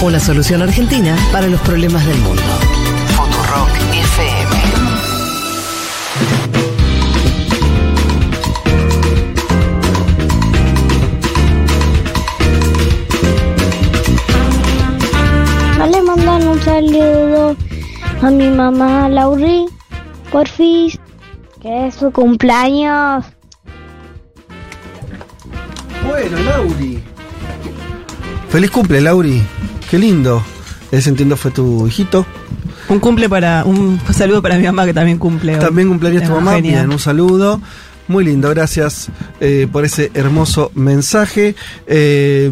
Una solución argentina para los problemas del mundo. Futurock FM. le mandan un saludo a mi mamá Lauri, porfis, que es su cumpleaños. Bueno, Lauri. Feliz cumple, Lauri. Qué lindo. Ese entiendo fue tu hijito. Un cumple para. Un saludo para mi mamá que también cumple. hoy. También cumpleaños tu mamá. Bien, un saludo. Muy lindo, gracias eh, por ese hermoso mensaje. Eh,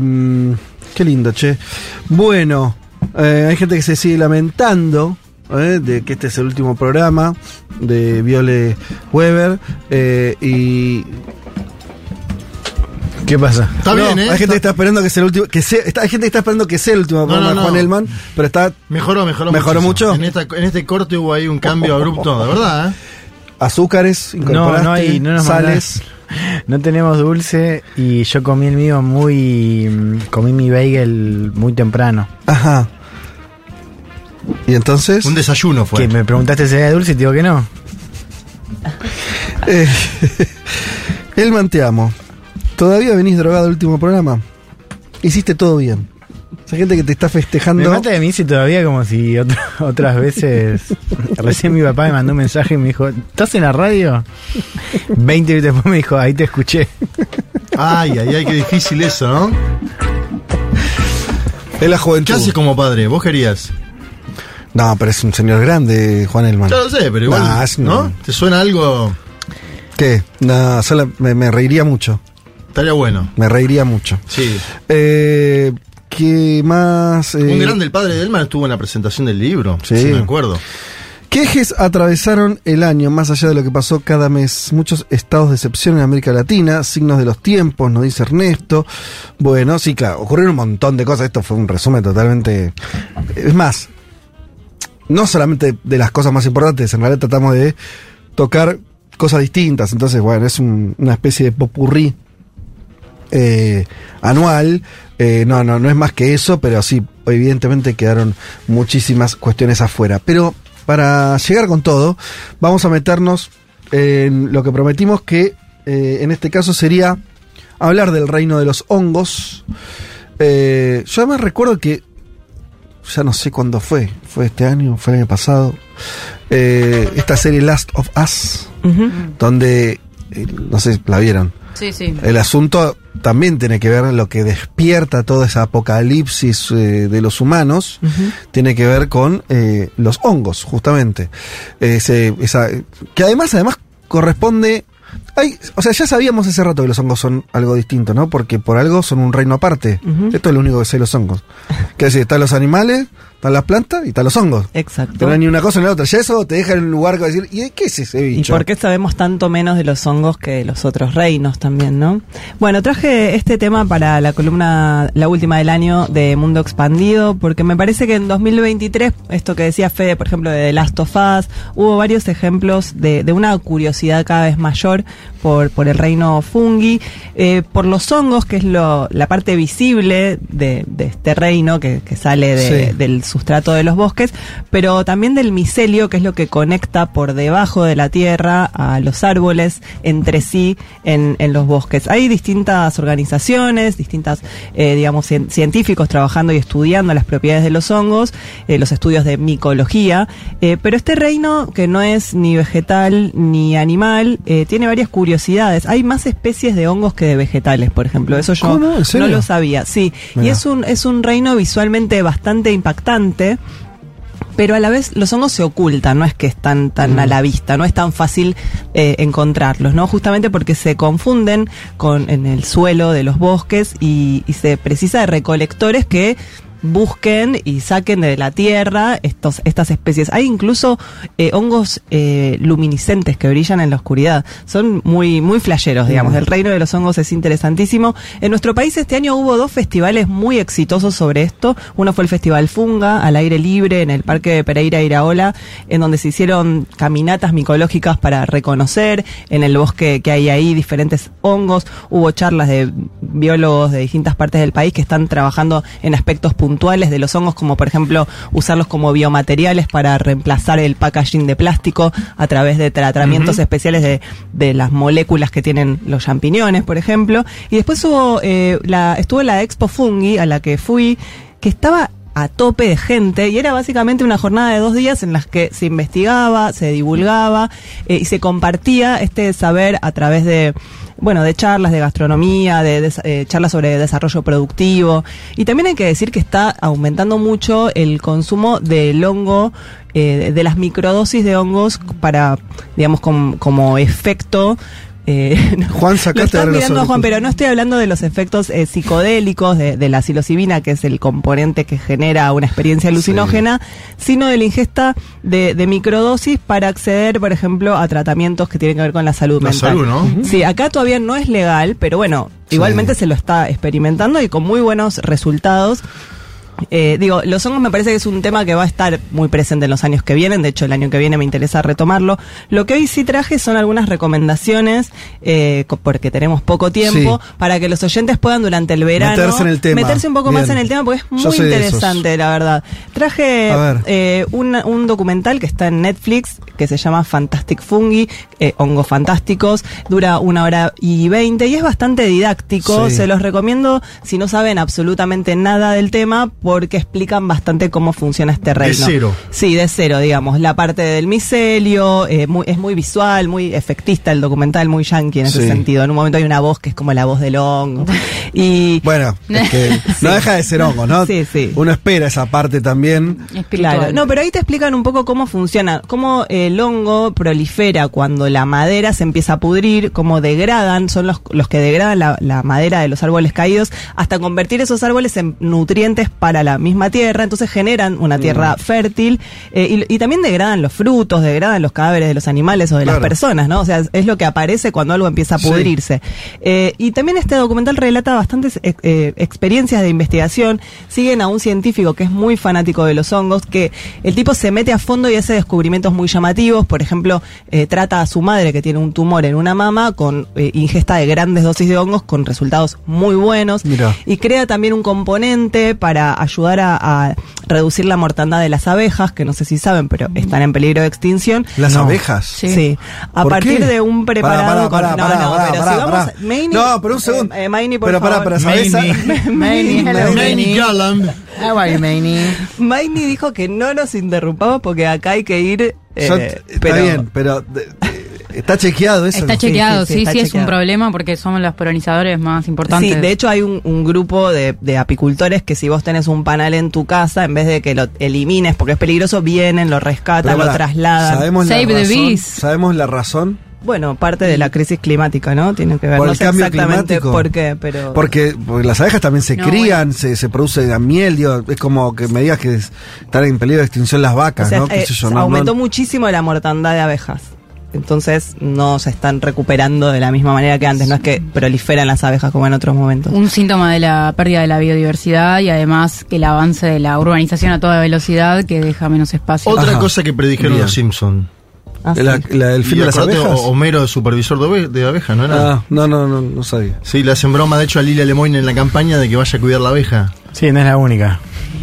qué lindo, che. Bueno, eh, hay gente que se sigue lamentando de que este es el último programa de Viole Weber. y. ¿Qué pasa? Está bien, ¿eh? Hay gente que está esperando que sea el último. Que sea, está- hay gente que está esperando que sea el último No, programa no, de no. Juan Elman, pero está. Mejoró, mejoró, ¿Mejoró muchísimo. mucho? En, esta, en este corte hubo ahí un cambio abrupto, de verdad, ¿eh? Azúcares, No, incorporaste, no hay, no nos sales. mandás. No tenemos dulce y yo comí el mío muy. Comí mi bagel muy temprano. Ajá. Y entonces. Un desayuno fue. Que me preguntaste si era dulce y te digo que no. Eh, Elman, te amo. ¿Todavía venís drogado al último programa? Hiciste todo bien. Esa gente que te está Me festejando. mata de mí si todavía como si otra- otras veces. Recién mi papá me mandó un mensaje y me dijo: ¿Estás en la radio? 20 minutos después me dijo: Ahí te escuché. Ay, ay, ay, qué difícil eso, ¿no? Es la ¿Qué juventud. haces como padre? ¿Vos querías? No, pero es un señor grande, Juan Elman. Ya lo sé, pero igual, Nah, es un- ¿no? ¿Te suena algo? ¿Qué? No, solo me, me reiría mucho. Estaría bueno. Me reiría mucho. Sí. Eh, ¿Qué más? Eh, Un grande, el padre de Elman estuvo en la presentación del libro. Sí. Sí. me acuerdo. ¿Qué ejes atravesaron el año más allá de lo que pasó cada mes? Muchos estados de excepción en América Latina, signos de los tiempos, nos dice Ernesto. Bueno, sí, claro, ocurrieron un montón de cosas. Esto fue un resumen totalmente. Es más, no solamente de las cosas más importantes, en realidad tratamos de tocar cosas distintas. Entonces, bueno, es un- una especie de popurrí eh, anual. Eh, no, no, no es más que eso, pero sí, evidentemente quedaron muchísimas cuestiones afuera. Pero para llegar con todo, vamos a meternos en lo que prometimos que eh, en este caso sería hablar del reino de los hongos. Eh, yo además recuerdo que, ya no sé cuándo fue, fue este año, fue el año pasado, eh, esta serie Last of Us, donde, no sé, la vieron. Sí, sí. El asunto también tiene que ver lo que despierta toda esa apocalipsis eh, de los humanos, tiene que ver con eh, los hongos, justamente. Ese, esa, que además, además corresponde. Hay, o sea, ya sabíamos hace rato que los hongos son algo distinto, ¿no? Porque por algo son un reino aparte. Esto es lo único que sé de los hongos. Que decir, están los animales, están las plantas y están los hongos. Exacto. Pero no hay ni una cosa ni la otra. Ya eso te deja en un lugar que decir, ¿y qué es ese ¿Y bicho? por qué sabemos tanto menos de los hongos que de los otros reinos también, no? Bueno, traje este tema para la columna, la última del año de Mundo Expandido, porque me parece que en 2023, esto que decía Fede, por ejemplo, de The Last of Us, hubo varios ejemplos de, de una curiosidad cada vez mayor por, por el reino fungi, eh, por los hongos, que es lo, la parte visible de, de este reino que, que sale de- Sí. del sustrato de los bosques, pero también del micelio, que es lo que conecta por debajo de la tierra a los árboles entre sí en, en los bosques. Hay distintas organizaciones, distintas, eh, digamos, cien- científicos trabajando y estudiando las propiedades de los hongos, eh, los estudios de micología, pero este reino, que no es ni vegetal ni animal, tiene varias curiosidades. Hay más especies de hongos que de vegetales, por ejemplo. Eso yo ¿Cómo? ¿En serio? no lo sabía. Sí, y es un, es un reino visualmente bastante impactante. Pero a la vez los hongos se ocultan, no es que están tan a la vista, no es tan fácil eh, encontrarlos, ¿no? Justamente porque se confunden con en el suelo de los bosques y, y se precisa de recolectores que busquen y saquen de la tierra estos, estas especies. Hay incluso eh, hongos eh, luminiscentes que brillan en la oscuridad. Son muy, muy flasheros, digamos. El reino de los hongos es interesantísimo. En nuestro país este año hubo dos festivales muy exitosos sobre esto. Uno fue el Festival Funga, al aire libre, en el Parque de Pereira Iraola, en donde se hicieron caminatas micológicas para reconocer en el bosque que hay ahí diferentes hongos. Hubo charlas de biólogos de distintas partes del país que están trabajando en aspectos puntuales de los hongos, como por ejemplo usarlos como biomateriales para reemplazar el packaging de plástico a través de tratamientos especiales de, de las moléculas que tienen los champiñones, por ejemplo. Y después hubo, eh, la, estuvo la Expo Fungi a la que fui, que estaba a tope de gente y era básicamente una jornada de dos días en las que se investigaba, se divulgaba eh, y se compartía este saber a través de bueno, de charlas de gastronomía, de, des- eh, charlas sobre desarrollo productivo. Y también hay que decir que está aumentando mucho el consumo del hongo, eh, de- de las microdosis de hongos para, digamos, com- como efecto. Eh, Juan, lo sacate los mirando a Juan, pero no estoy hablando de los efectos eh, psicodélicos de, de la psilocibina, que es el componente que genera una experiencia alucinógena, sino de la ingesta de, de microdosis para acceder, por ejemplo, a tratamientos que tienen que ver con la salud La mental. salud, ¿no? Sí, acá todavía no es legal, pero bueno, igualmente se lo está experimentando y con muy buenos resultados. Eh, digo, los hongos me parece que es un tema que va a estar muy presente en los años que vienen. De hecho, el año que viene me interesa retomarlo. Lo que hoy sí traje son algunas recomendaciones, eh, porque tenemos poco tiempo, Sí. para que los oyentes puedan durante el verano Meterse en el tema. meterse un poco más en el tema, porque es muy interesante, la verdad. Traje A ver. eh, un, un documental que está en Netflix que se llama Fantastic Fungi, eh, hongos fantásticos, dura una hora y veinte y es bastante didáctico. Sí. Se los recomiendo si no saben absolutamente nada del tema porque explican bastante cómo funciona este reino. cero. Sí, de cero, digamos. La parte del micelio, eh, muy- es muy visual, muy efectista el documental, muy yankee en ese Sí. sentido. En un momento hay una voz que es como la voz del hongo. Y Bueno, es que no deja de ser hongo, ¿no? Sí, sí. Uno espera esa parte también. Espiritual. Claro, no, pero ahí te explican un poco cómo funciona, cómo el hongo prolifera cuando la madera se empieza a pudrir, cómo degradan, son los, los que degradan la, la madera de los árboles caídos, hasta convertir esos árboles en nutrientes para la misma tierra, entonces generan una tierra Mm. fértil eh, y, y también degradan los frutos, degradan los cadáveres de los animales o de Claro. las personas, ¿no? O sea, es, lo que aparece cuando algo empieza a Sí. pudrirse. Eh, y también este documental relata bastantes eh, experiencias de investigación. Siguen a un científico que es muy fanático de los hongos, que el tipo se mete a fondo y hace descubrimientos muy llamativos. Por ejemplo, trata a su madre que tiene un tumor en una mama con ingesta de grandes dosis de hongos con resultados muy buenos. Mira. Y crea también un componente para ayudar a, a reducir la mortandad de las abejas, que no sé si saben, pero están en peligro de extinción. Las No. abejas. Sí. A ¿Por partir qué? de un preparado Pará, pará, con- pará, no, no, pará, pero pará, si vamos. Maini- No, pero un segundo. Eh, eh, Maini, por pero favor. para Maini, dijo que no nos interrumpamos porque acá hay que ir. eh, Yo- está pero- bien, pero de- está chequeado eso. Está ¿no? chequeado, sí, sí, es un problema porque somos los polinizadores más importantes. Sí, de hecho hay un, un grupo de, de apicultores que si vos tenés un panal en tu casa, en vez de que lo elimines porque es peligroso, vienen, lo rescatan, Pero lo trasladan. ¿Sabemos Save la the razón? bees. ¿Sabemos la razón? Bueno, parte de la crisis climática, ¿no? Tiene que ver. Por no el sé cambio exactamente climático. por qué, pero. Porque, porque las abejas también se No, crían, se, se produce la miel, digo, es como que me digas que es- están en peligro de extinción las O vacas, sea, ¿no? Qué eh, sé yo, no- aumentó no- muchísimo la mortandad de abejas. Entonces no se están recuperando de la misma manera que antes. No es que proliferan las abejas como en otros momentos. Un síntoma de la pérdida de la biodiversidad y además que el avance de la urbanización a toda velocidad que deja menos espacio. Otra Ajá. cosa que predijeron los Simpsons. Ah, sí. la- la- el fin de las abejas. Homero de supervisor de, de abejas, ¿no era? Ah, no, no, no, no sabía. Sí, le hacen broma, de hecho, a Lilia Lemoyne en la campaña de que vaya a cuidar la abeja. Sí, no es la única.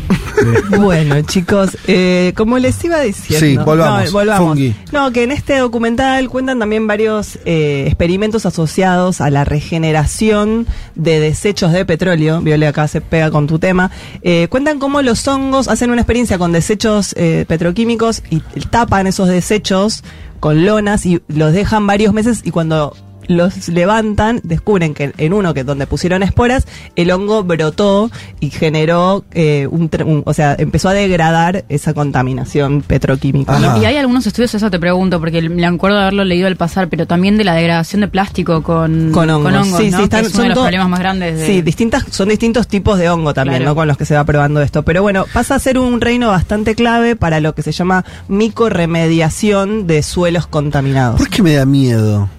Bueno, chicos, eh, como les iba diciendo. Sí, volvamos. No, volvamos. No, que en este documental cuentan también varios eh, experimentos asociados a la regeneración de desechos de petróleo. Viole, acá se pega con tu tema. Eh, cuentan cómo los hongos hacen una experiencia con desechos eh, petroquímicos y tapan esos desechos con lonas y los dejan varios meses y cuando los levantan, descubren que en uno que donde pusieron esporas, el hongo brotó y generó eh, un, o sea, empezó a degradar esa contaminación petroquímica. Ajá. Y hay algunos estudios, eso te pregunto, porque me acuerdo de haberlo leído al pasar, pero también de la degradación de plástico con, Con hongos, sí, ¿no? sí, Que están, es uno son de los problemas más grandes. De, Sí, distintas, son distintos tipos de hongo también, Claro. ¿no? Con los que se va probando esto. Pero bueno, pasa a ser un reino bastante clave para lo que se llama micorremediación de suelos contaminados. ¿Por qué me da miedo?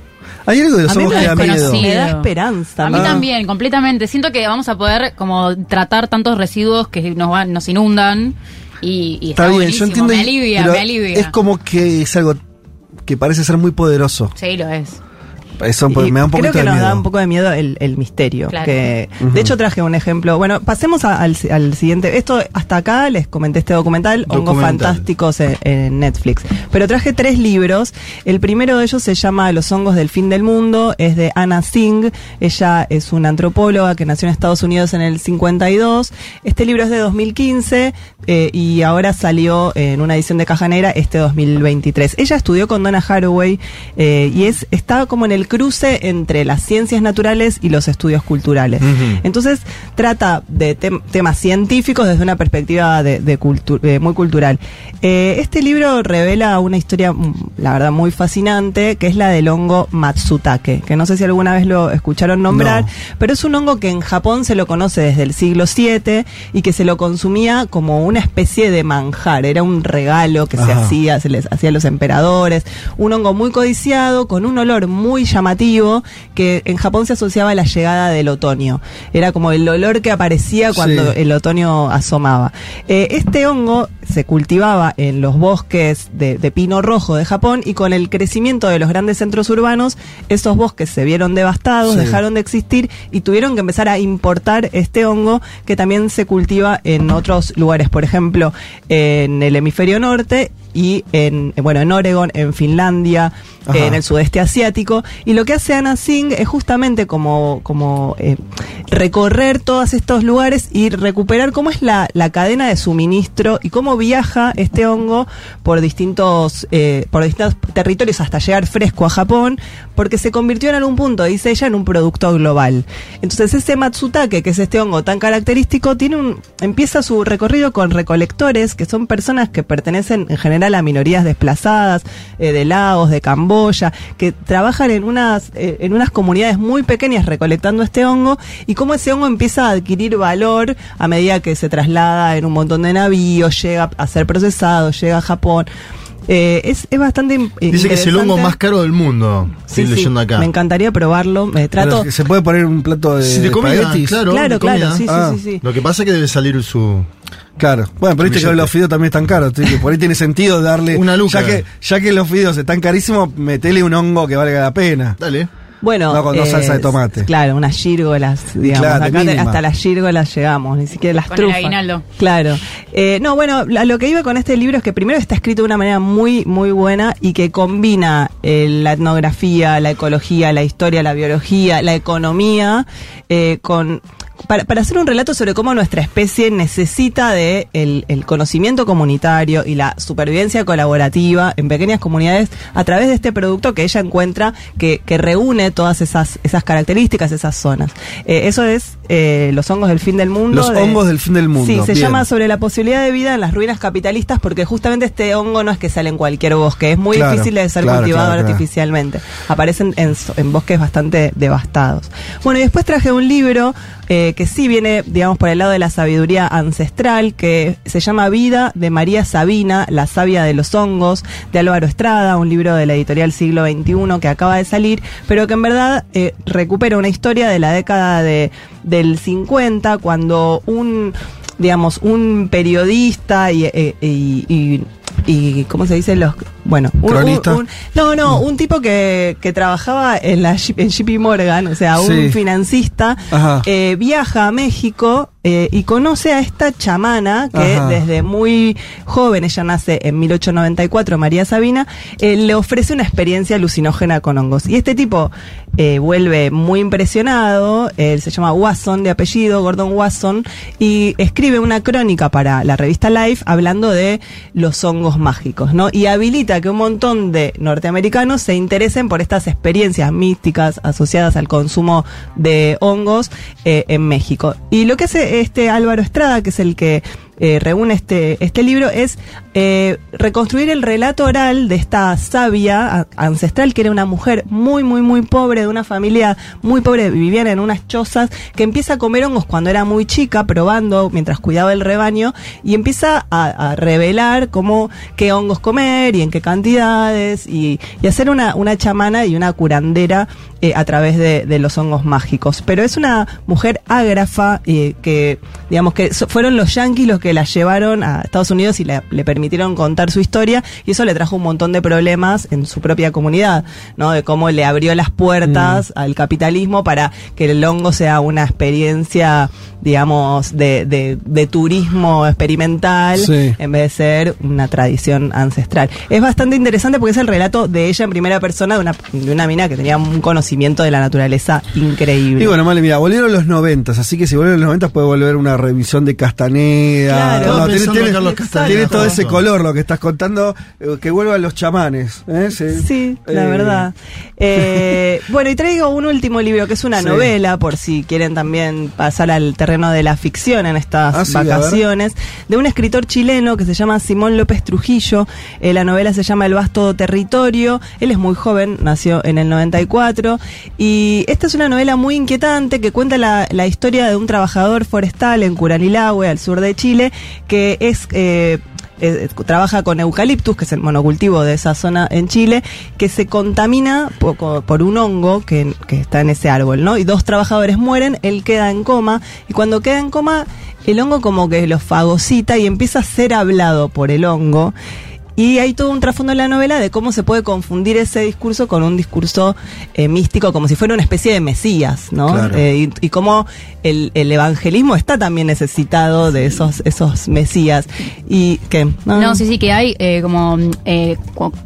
Hay algo de los A mí me que da miedo. Me da esperanza. A mí Ah. también, completamente. Siento que vamos a poder como tratar tantos residuos que nos van, nos inundan y, y está, Está bien, buenísimo. yo entiendo. me alivia, me alivia. Es como que es algo que parece ser muy poderoso. Sí, lo es. Eso pues, Y me da un poquito creo que de nos miedo. da un poco de miedo el, el misterio. Claro. que, Ujú. De hecho, traje un ejemplo. Bueno, pasemos a- al, al siguiente. Esto, hasta acá les comenté este documental, Hongos Documental. Fantásticos en, en Netflix. Pero traje tres libros. El primero de ellos se llama Los hongos del fin del mundo. Es de Anna Singh. Ella es una antropóloga que nació en Estados Unidos en el 52. Este libro es de 2015 eh, y ahora salió en una edición de caja negra este 2023. Ella estudió con Donna Haraway eh, y es está como en el cruce entre las ciencias naturales y los estudios culturales. Entonces trata de tem- temas científicos desde una perspectiva de, de cultu- eh, muy cultural. Eh, este libro revela una historia, mm, la verdad, muy fascinante, que es la del hongo Matsutake, que no sé si alguna vez lo escucharon nombrar, No. pero es un hongo que en Japón se lo conoce desde el siglo VII y que se lo consumía como una especie de manjar, era un regalo que se hacía, se les hacía a los emperadores, un hongo muy codiciado, con un olor muy llamativo, que en Japón se asociaba a la llegada del otoño. Era como el olor que aparecía cuando Sí. el otoño asomaba. Eh, este hongo se cultivaba en los bosques de, de pino rojo de Japón y con el crecimiento de los grandes centros urbanos, esos bosques se vieron devastados, Sí. dejaron de existir y tuvieron que empezar a importar este hongo que también se cultiva en otros lugares, por ejemplo, en el hemisferio norte y en bueno en Oregon, en Finlandia, Ajá. en el sudeste asiático. Y lo que hace Anna Singh es justamente como, como eh, recorrer todos estos lugares y recuperar cómo es la, la cadena de suministro y cómo viaja este hongo por distintos, eh, por distintos territorios hasta llegar fresco a Japón, porque se convirtió en algún punto, dice ella, en un producto global. Entonces ese Matsutake, que es este hongo tan característico, tiene un, empieza su recorrido con recolectores, que son personas que pertenecen en general a minorías desplazadas, eh, de Laos, de Camboya, que trabajan en unas, eh, en unas comunidades muy pequeñas recolectando este hongo, y cómo ese hongo empieza a adquirir valor a medida que se traslada en un montón de navíos, llega a ser procesado, llega a Japón. Eh, es, es bastante Dice que es el hongo más caro del mundo. Sí, Estoy sí, leyendo acá. Me encantaría probarlo. Me trato. Pero ¿Se puede poner un plato de, Sí, de comida, espaguetis? claro. Claro, de claro, comida. sí, sí, Ah. sí, sí. Lo que pasa es que debe salir su. Claro. Bueno, pero viste que los fideos también están caros. que por ahí tiene sentido darle. Una luca. Ya que, ya que los fideos están carísimos, metele un hongo que valga la pena. Dale. Bueno, No, con dos salsa de tomate. Claro, unas gírgolas, digamos. claro, Acá te- hasta las gírgolas llegamos, ni siquiera las Con el trufas. aguinaldo. Claro. Eh, no, bueno, lo que iba con este libro es que primero está escrito de una manera muy, muy buena y que combina eh, la etnografía, la ecología, la historia, la biología, la economía, eh, con para, para hacer un relato sobre cómo nuestra especie necesita de el, el conocimiento comunitario y la supervivencia colaborativa en pequeñas comunidades a través de este producto que ella encuentra que, que reúne todas esas, esas características, esas zonas. Eh, eso es eh, los hongos del fin del mundo. Los hongos del fin del mundo, Sí, se bien. llama sobre la posibilidad de vida en las ruinas capitalistas porque justamente este hongo no es que sale en cualquier bosque, es muy Claro, difícil de ser claro, cultivado claro, artificialmente. Aparecen en, en bosques bastante devastados. Bueno, y después traje un libro eh, que sí viene, digamos, por el lado de la sabiduría ancestral, que se llama Vida de María Sabina, la sabia de los hongos, de Álvaro Estrada, un libro de la editorial Siglo XXI que acaba de salir, pero que en verdad eh, recupera una historia de la década de, del 50, cuando un digamos, un periodista y, eh, y, y- y- ¿cómo se dice? Los, bueno, un, ¿Cronista? un- un- no, no, un tipo que, que trabajaba en la en JP Morgan, o sea, un Sí. financista, eh, viaja a México eh, y conoce a esta chamana que Ajá. desde muy joven, ella nace en 1894, María Sabina, eh, le ofrece una experiencia alucinógena con hongos. Y este tipo eh, vuelve muy impresionado, él se llama Watson de apellido, Gordon Watson, y escribe una crónica para la revista Life hablando de los hongos mágicos, ¿no? Y habilita que un montón de norteamericanos se interesen por estas experiencias místicas asociadas al consumo de hongos eh, en México. Y lo que hace este Álvaro Estrada, que es el que eh, reúne este, este libro, es eh, reconstruir el relato oral de esta sabia ancestral, que era una mujer muy, muy, muy pobre, de una familia muy pobre, vivían en unas chozas, que empieza a comer hongos cuando era muy chica, probando mientras cuidaba el rebaño, y empieza a, a revelar cómo, qué hongos comer y en qué cantidades, y, y hacer una, una chamana y una curandera eh, a través de, de los hongos mágicos. Pero es una mujer ágrafa eh, que, digamos que so- fueron los yanquis los que la llevaron a Estados Unidos y le, le permitieron contar su historia y eso le trajo un montón de problemas en su propia comunidad, ¿no? De cómo le abrió las puertas al capitalismo para que el hongo sea una experiencia, digamos, de, de, de turismo experimental Sí. en vez de ser una tradición ancestral. Es bastante interesante porque es el relato de ella en primera persona de una, de una mina que tenía un conocimiento de la naturaleza increíble. Y bueno, Male, mira, volvieron los noventas, así que si vuelven los noventas puede volver una revisión de Castaneda. Claro. No, tiene, pensando tiene- en Carlos Castaneda, tiene todo ese color lo que estás contando, eh, que vuelvan los chamanes. ¿eh? Sí, la Eh, verdad. Eh, bueno, y traigo un último libro que es una Sí. novela, por si quieren también pasar al terreno de la ficción en estas Ah, sí, vacaciones, de un escritor chileno que se llama Simón López Trujillo. Eh, la novela se llama El vasto territorio. Él es muy joven, nació en el 94. Y esta es una novela muy inquietante que cuenta la, historia de un trabajador forestal en Curanilahue, al sur de Chile, que es... eh, trabaja con eucaliptus, que es el monocultivo de esa zona en Chile, que se contamina por, por un hongo que, que está en ese árbol, ¿no? Y dos trabajadores mueren, él queda en coma, y cuando queda en coma, el hongo como que lo fagocita y empieza a ser hablado por el hongo. Y hay todo un trasfondo en la novela de cómo se puede confundir ese discurso con un discurso eh, místico, como si fuera una especie de mesías, ¿no? Claro. Eh, y, y cómo el, el evangelismo está también necesitado de esos, esos mesías. Y que No, sí, sí, que hay eh, como eh,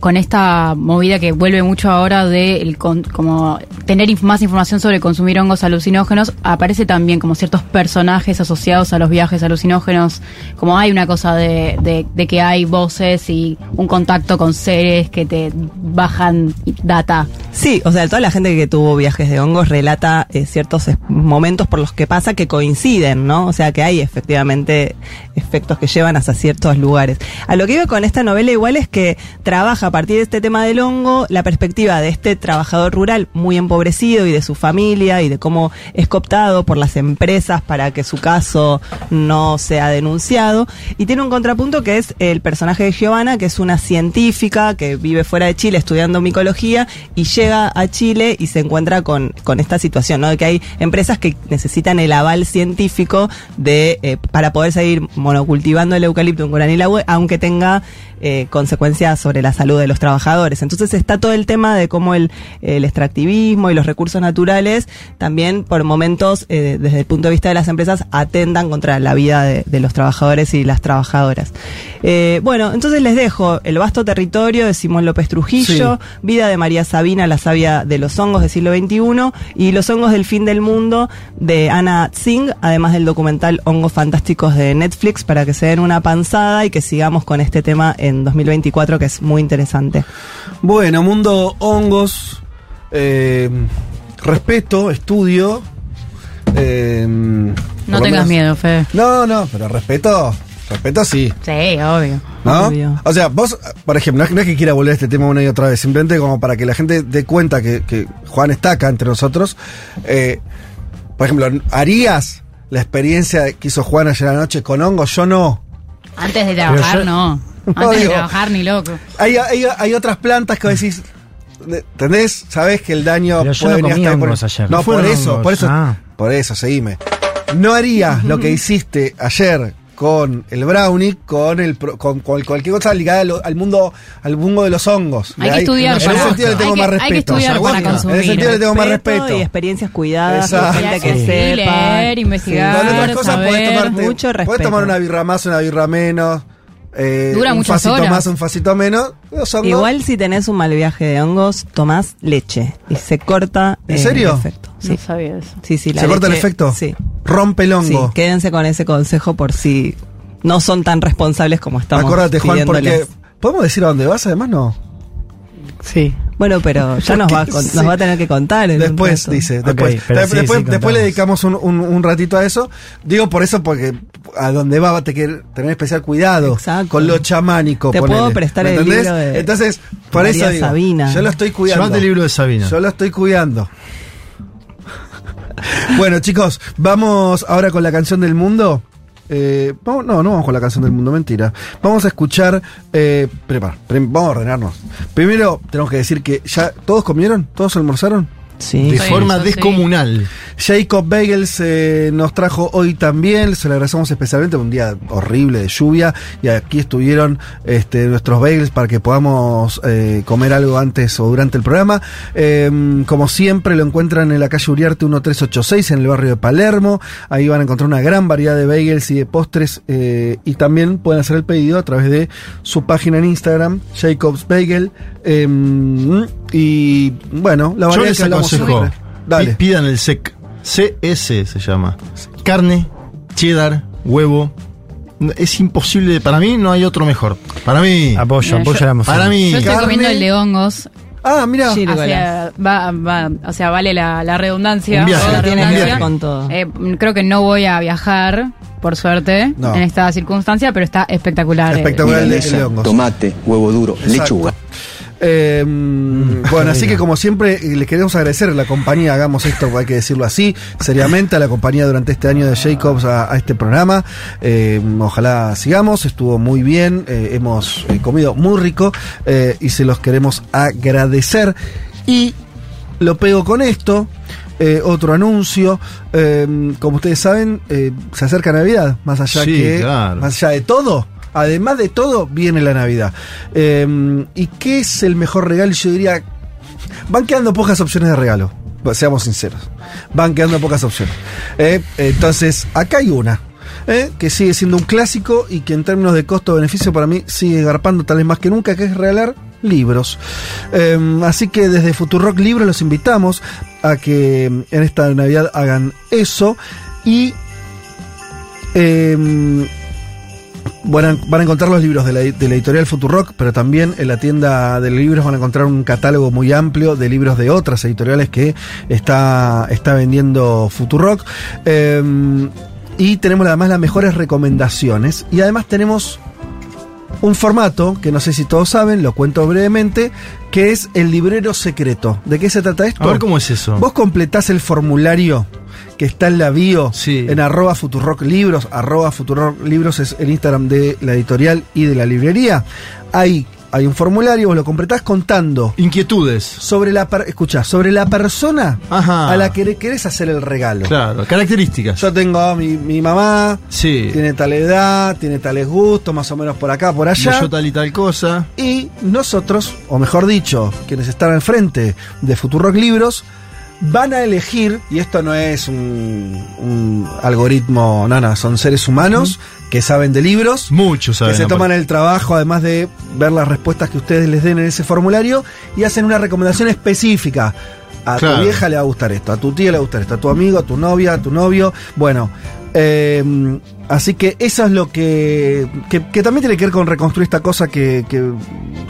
con esta movida que vuelve mucho ahora de el con- como tener inf- más información sobre consumir hongos alucinógenos, aparece también como ciertos personajes asociados a los viajes alucinógenos, como hay una cosa de, de, de que hay voces y un contacto con seres que te bajan data. Sí, o sea, toda la gente que tuvo viajes de hongos relata eh, ciertos momentos por los que pasa que coinciden, ¿no? O sea, que hay efectivamente efectos que llevan hacia ciertos lugares. A lo que iba con esta novela igual es que trabaja a partir de este tema del hongo la perspectiva de este trabajador rural muy empobrecido y de su familia y de cómo es cooptado por las empresas para que su caso no sea denunciado. Y tiene un contrapunto que es el personaje de Giovanna, que es una científica que vive fuera de Chile estudiando micología y llega a Chile y se encuentra con, con esta situación, ¿no? De que hay empresas que necesitan el aval científico de eh, para poder seguir monocultivando el eucalipto en Curanilahue, aunque tenga eh, consecuencias sobre la salud de los trabajadores. Entonces está todo el tema de cómo el, el extractivismo y los recursos naturales también por momentos, eh, desde el punto de vista de las empresas, atendan contra la vida de, de los trabajadores y las trabajadoras. Eh, bueno, entonces les dejo El vasto territorio de Simón López Trujillo, Vida de María Sabina, la sabia de los hongos del siglo XXI, y Los hongos del fin del mundo de Ana Tsing, además del documental Hongos Fantásticos de Netflix, para que se den una panzada y que sigamos con este tema en 2024, que es muy interesante. Bueno, mundo hongos, eh, respeto, estudio. eh, No tengas menos- miedo, Fe. No, no, pero respeto, respeto sí. Sí, obvio. ¿No? Obvio. O sea, vos, por ejemplo, no es, no es que quiera volver a este tema una y otra vez, simplemente como para que la gente dé cuenta que, que Juan está acá entre nosotros. Eh, por ejemplo, ¿harías la experiencia que hizo Juan ayer anoche con hongos? Yo no. Antes de trabajar, yo- no. No, Antes de digo- trabajar, ni loco. Hay, hay, hay otras plantas que vos decís, ¿entendés? Sabés que el daño Pero yo puede no venir hasta por- ayer. No, por eso, hongos. por eso, Ah. por eso, seguime. No harías lo que hiciste ayer con el brownie, con el pro- con, con cualquier cosa ligada al, al mundo al mundo de los hongos. Hay que estudiar En ese sentido le tengo hay que- más hay que respeto. estudiar para En ese sentido le tengo más respeto. y experiencias cuidadas, gente que Sí. sepa. Leer, investigar. Con otras cosas podés saber, tomarte, mucho podés respeto. tomar una birra más, una birra menos. Eh, Dura un muchas facito horas. más, un facito menos. Los hongos- Igual si tenés un mal viaje de hongos, tomás leche y se corta ¿En eh, serio? el efecto. Sí, No sabía eso. sí, sí, la ¿Se corta el leche- efecto? Sí. Rompe el Sí, hongo. quédense con ese consejo por si no son tan responsables como estamos Acordate, Juan, porque. pidiéndoles. ¿Podemos decir a dónde vas? Además, no. Sí. Bueno, pero ya nos va, a con- Sí. nos va a tener que contar. en un Después, rato. dice. Ok, Después, pero De- sí, después, sí, después le dedicamos un, un- un ratito a eso. Digo por eso, porque a donde va va a tener, tener especial cuidado Exacto. con lo chamánico. Te ponele. puedo prestar ¿Me el entendés? libro de Entonces, por María eso digo, Sabina. yo lo estoy cuidando. Llevate el libro de Sabina. Yo lo estoy cuidando. bueno, chicos, vamos ahora con la canción del mundo. Eh, no, no vamos con la canción del mundo, mentira. Vamos a escuchar. Eh, prepara, vamos a ordenarnos. Primero, tenemos que decir que ya. ¿Todos comieron? ¿Todos almorzaron? Sí. de Sí, forma eso sí. descomunal. Jacob Bagels eh, nos trajo hoy también, se lo agradecemos especialmente un día horrible de lluvia y aquí estuvieron este, nuestros bagels para que podamos eh, comer algo antes o durante el programa. Eh, como siempre lo encuentran en la calle Uriarte 1386 en el barrio de Palermo, ahí van a encontrar una gran variedad de bagels y de postres eh, y también pueden hacer el pedido a través de su página en Instagram, Jacob's Bagel. Eh, y bueno, la Yo variedad les aconsejo. Dale. pi- pidan el SEC. CS se llama. Carne, cheddar, huevo. Es imposible, para mí no hay otro mejor. Para mí. Apoyo, Mira, apoyo yo- la moción. Para mí. Yo estoy Carne. comiendo el de hongos. Ah, mira. Sí. O Gírgola. sea, va, va- o sea, vale la, la redundancia. Un viaje. la redundancia. con todo. Eh, creo que no voy a viajar, por suerte, No. en esta circunstancia, pero está espectacular. eh. Espectacular el de, el de Milanesa, hongos. tomate, huevo duro, Exacto. lechuga. Eh, bueno, así que como siempre, les queremos agradecer la compañía, hagamos esto, hay que decirlo así, seriamente, a la compañía durante este año de Jacobs a, a este programa. Eh, ojalá sigamos, estuvo muy bien, eh, hemos eh, comido muy rico eh, y se los queremos agradecer. Y lo pego con esto. eh, otro anuncio, eh, como ustedes saben, eh, se acerca Navidad, más allá Sí, que, claro. más allá de todo, además de todo, viene la Navidad. Eh, ¿Y qué es el mejor regalo? Yo diría, van quedando pocas opciones de regalo, pues, seamos sinceros. Van quedando pocas opciones. Eh, entonces, acá hay una. eh, que sigue siendo un clásico y que en términos de costo-beneficio para mí sigue garpando tal vez más que nunca, que es regalar libros. Eh, así que desde Futurock Libros los invitamos a que en esta Navidad hagan eso y van a, van a encontrar los libros de la, de la editorial Futurock, pero también en la tienda de libros van a encontrar un catálogo muy amplio de libros de otras editoriales que está, está vendiendo Futurock. Eh, y tenemos además las mejores recomendaciones. Y además tenemos un formato que no sé si todos saben, lo cuento brevemente, que es el librero secreto. ¿De qué se trata esto? A ver cómo es eso. Vos completás el formulario que está en la bio Sí. en arroba Futurock Libros, arroba Futurock Libros es el Instagram de la editorial y de la librería. Ahí hay un formulario, vos lo completás contando Inquietudes. sobre la escuchá, sobre la persona Ajá. a la que le querés hacer el regalo. Claro, características. Yo tengo a mi, mi mamá, sí. tiene tal edad, tiene tales gustos, más o menos por acá, por allá. Yo tal y tal cosa. Y nosotros, o mejor dicho, quienes están al frente de Futurock Libros, van a elegir, y esto no es un, un algoritmo, no, no, son seres humanos que saben de libros, Muchos saben. que se toman el trabajo, además de ver las respuestas que ustedes les den en ese formulario, y hacen una recomendación específica. A Claro. tu vieja le va a gustar esto, a tu tía le va a gustar esto, a tu amigo, a tu novia, a tu novio. Bueno, eh, así que eso es lo que, que, que también tiene que ver con reconstruir esta cosa que, que,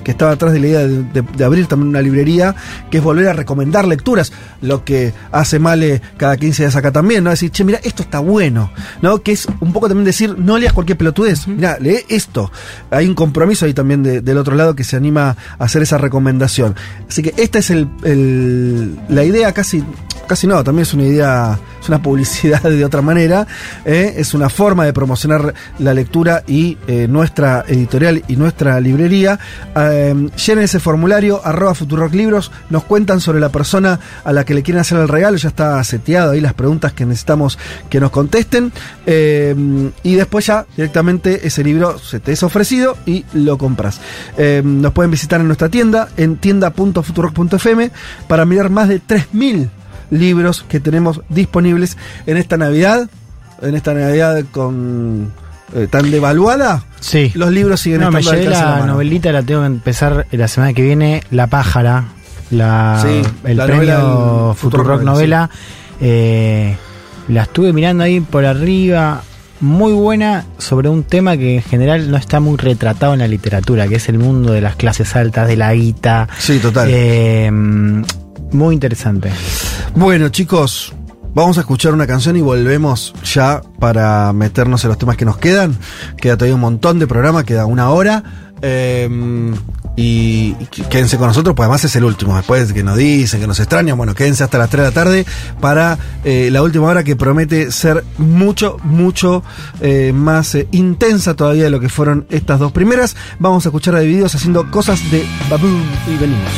que estaba atrás de la idea de, de- de abrir también una librería, que es volver a recomendar lecturas, lo que hace Male cada 15 días acá también, ¿no? Decir, che, mira, esto está bueno, ¿no? Que es un poco también decir, no leas cualquier pelotudez, mira, lee esto. Hay un compromiso ahí también de- del otro lado que se anima a hacer esa recomendación. Así que esta es el, el- la idea casi, casi no, también es una idea, es una publicidad de otra manera, ¿eh? es una forma de promocionar la lectura y eh, nuestra editorial y nuestra librería. Eh, llenen ese formulario, arroba Futurock Libros, nos cuentan sobre la persona a la que le quieren hacer el regalo, ya está seteado ahí las preguntas que necesitamos que nos contesten. Eh, y después ya directamente ese libro se te es ofrecido y lo compras. Eh, nos pueden visitar en nuestra tienda, en tienda.futurock.fm, para mirar más de 3.000 libros que tenemos disponibles en esta Navidad. En esta Navidad con eh, tan devaluada, Sí. los libros siguen No, me estando al llevé la mano. novelita, la tengo que empezar la semana que viene. La pájara, la, Sí, el la premio del Futurock Futurock Novela. Eh, la estuve mirando ahí por arriba. Muy buena sobre un tema que en general no está muy retratado en la literatura, que es el mundo de las clases altas, de la guita. Sí, total. Eh, muy interesante. Bueno, chicos, vamos a escuchar una canción y volvemos ya para meternos en los temas que nos quedan. Queda todavía un montón de programa, queda una hora. eh, y quédense con nosotros, pues además es el último. Después que nos dicen, que nos extrañan, bueno, quédense hasta las 3 de la tarde para eh, la última hora que promete ser mucho, mucho eh, más eh, intensa todavía de lo que fueron estas dos primeras. Vamos a escuchar a Divididos haciendo cosas de Babu y venimos.